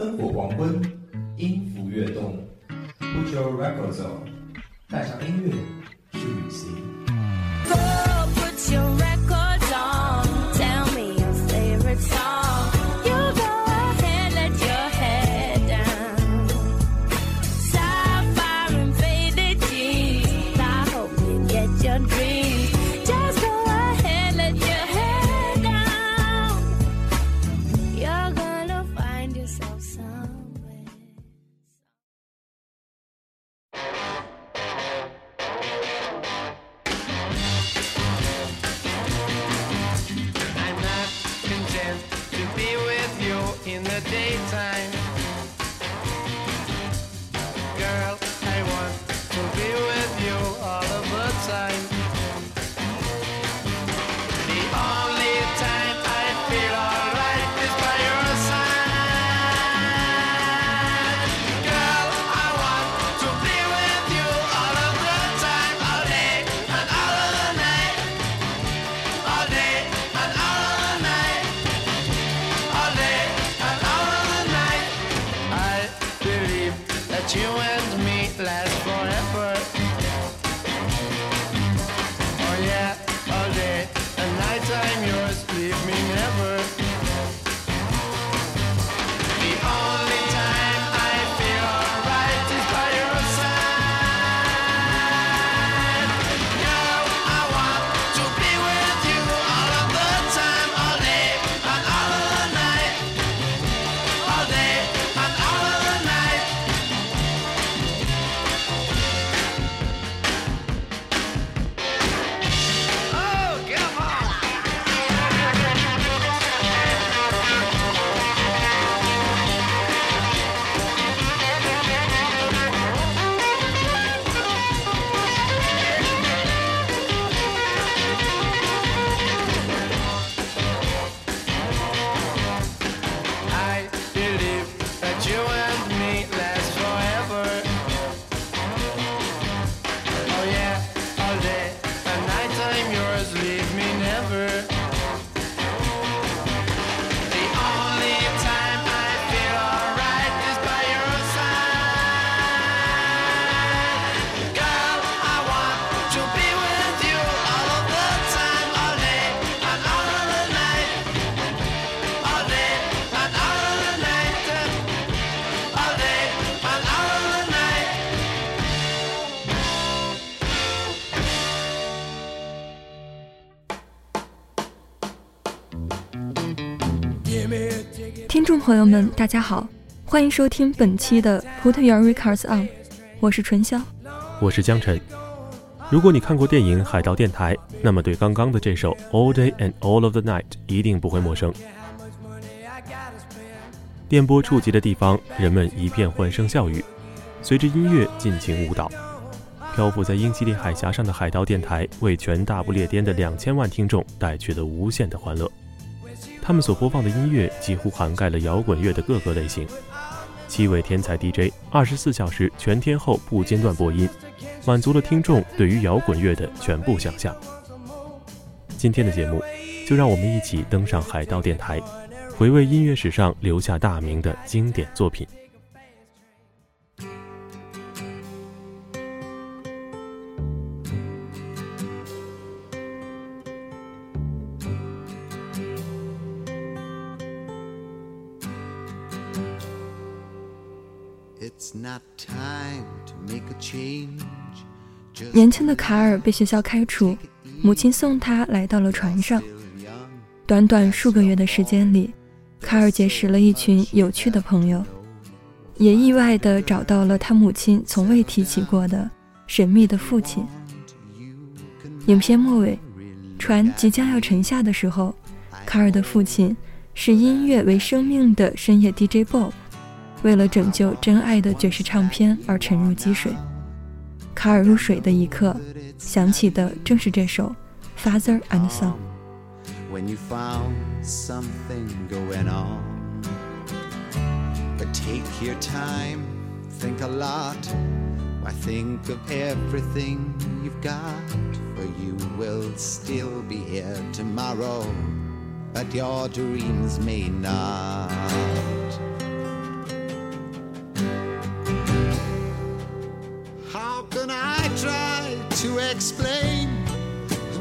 灯火黄昏，音符跃动，Put your records on，带上音乐去旅行。you 朋友们，大家好，欢迎收听本期的 Put Your Records On，我是纯香，我是江晨。如果你看过电影《海盗电台》，那么对刚刚的这首 All Day and All of the Night 一定不会陌生。电波触及的地方，人们一片欢声笑语，随着音乐尽情舞蹈。漂浮在英吉利海峡上的海盗电台，为全大不列颠的两千万听众带去了无限的欢乐。他们所播放的音乐几乎涵盖了摇滚乐的各个类型。七位天才 DJ 二十四小时全天候不间断播音，满足了听众对于摇滚乐的全部想象。今天的节目，就让我们一起登上海盗电台，回味音乐史上留下大名的经典作品。年轻的卡尔被学校开除，母亲送他来到了船上。短短数个月的时间里，卡尔结识了一群有趣的朋友，也意外地找到了他母亲从未提起过的神秘的父亲。影片末尾，船即将要沉下的时候，卡尔的父亲是音乐为生命的深夜 DJ Bob。为了拯救真爱的爵士唱片而沉入积水，卡尔入水的一刻，想起的正是这首《Father and Son》。When you found something going on, but take your time, think a lot. Why think of everything you've got? For you will still be here tomorrow, but your dreams may not.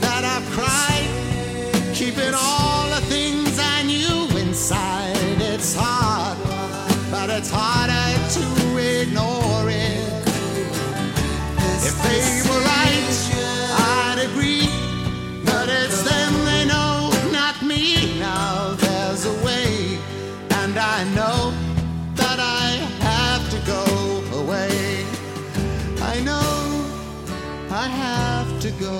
that I've cried, keeping all have to go.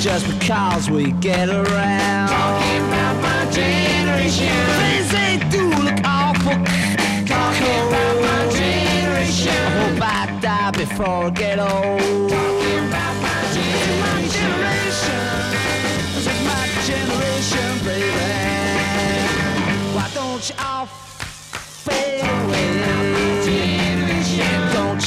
Just because we get around. Talking about my generation. Things they do look awful. Talking about my generation. I hope I die before I get old.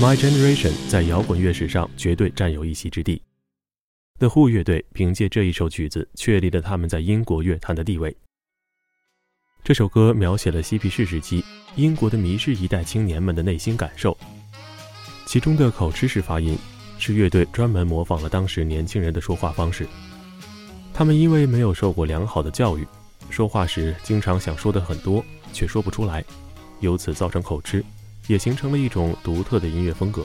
My Generation 在摇滚乐史上绝对占有一席之地。The Who 乐队凭借这一首曲子确立了他们在英国乐坛的地位。这首歌描写了嬉皮士时期英国的迷失一代青年们的内心感受，其中的口吃式发音是乐队专门模仿了当时年轻人的说话方式。他们因为没有受过良好的教育，说话时经常想说的很多，却说不出来，由此造成口吃。也形成了一种独特的音乐风格，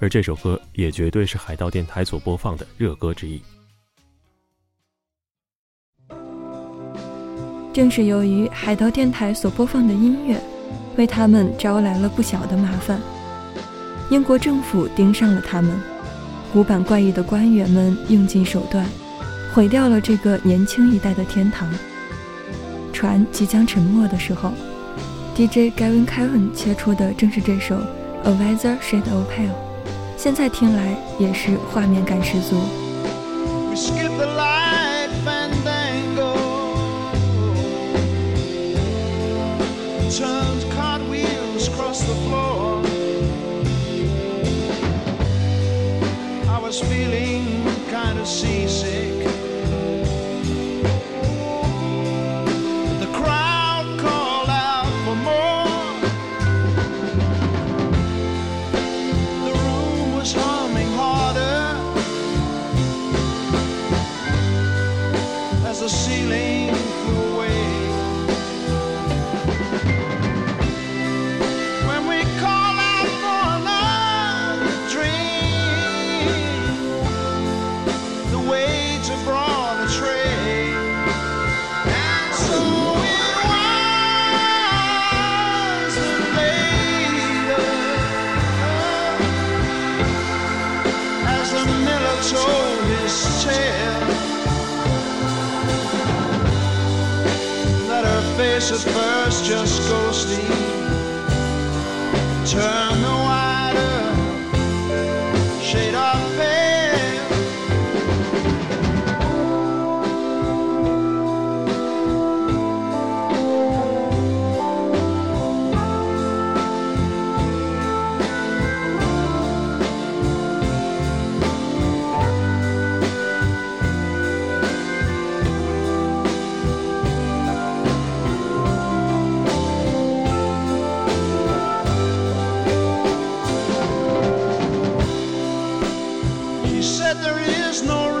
而这首歌也绝对是海盗电台所播放的热歌之一。正是由于海盗电台所播放的音乐，为他们招来了不小的麻烦。英国政府盯上了他们，古板怪异的官员们用尽手段，毁掉了这个年轻一代的天堂。船即将沉没的时候。DJ Gavin Kevin 切出的正是这首《A Weather Shade of Pale》，现在听来也是画面感十足。kiss at first just ghosty. Turn the. there is no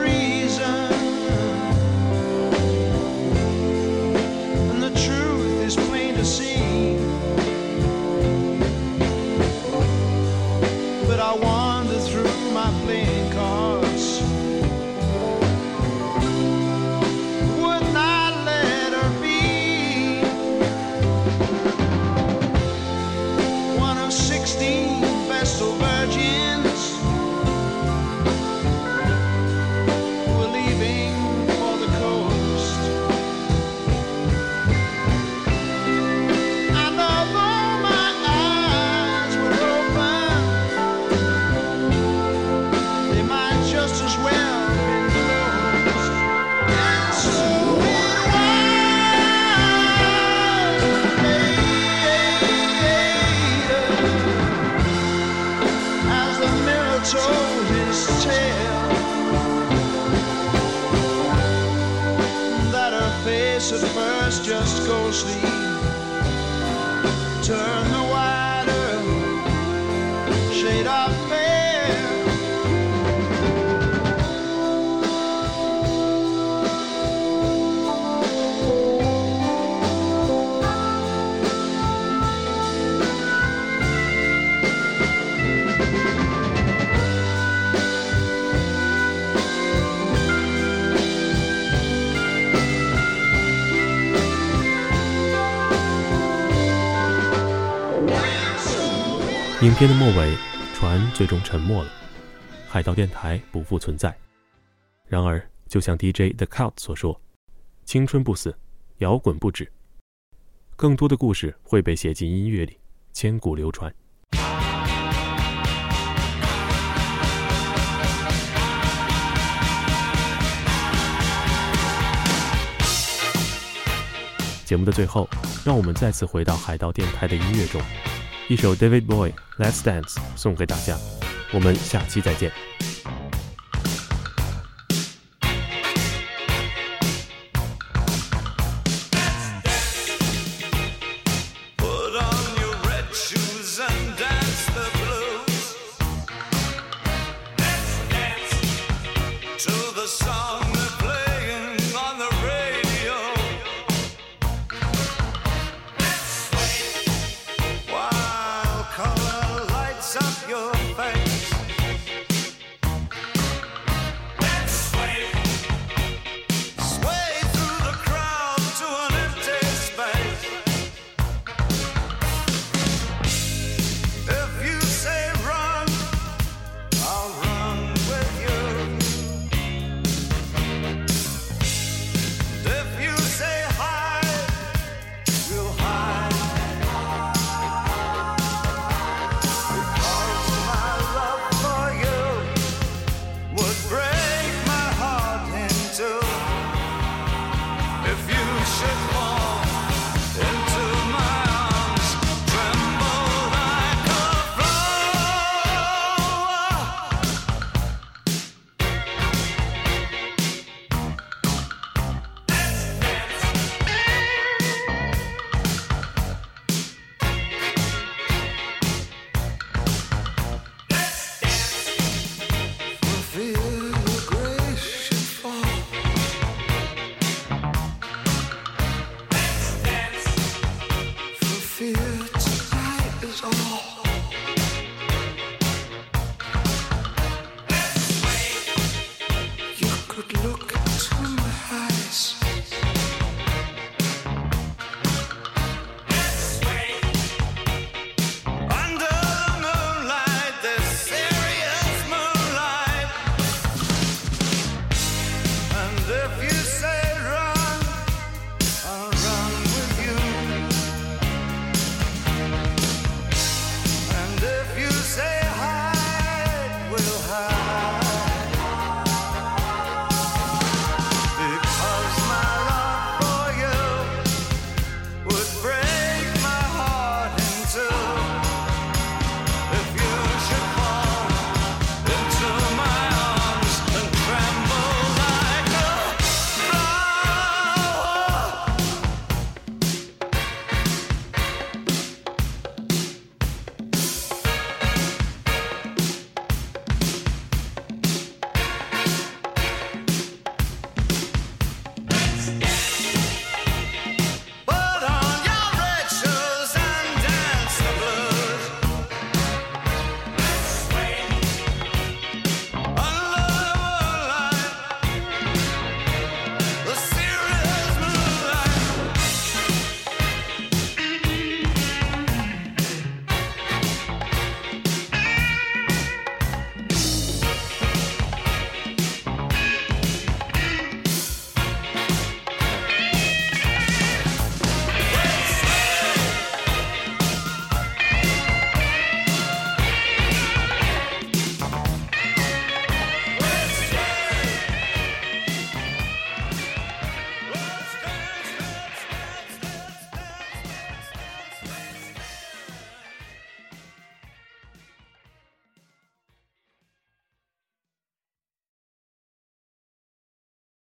片的末尾，船最终沉没了，海盗电台不复存在。然而，就像 DJ The Cult 所说：“青春不死，摇滚不止，更多的故事会被写进音乐里，千古流传。”节目的最后，让我们再次回到海盗电台的音乐中。一首 David b o y《Let's Dance》送给大家，我们下期再见。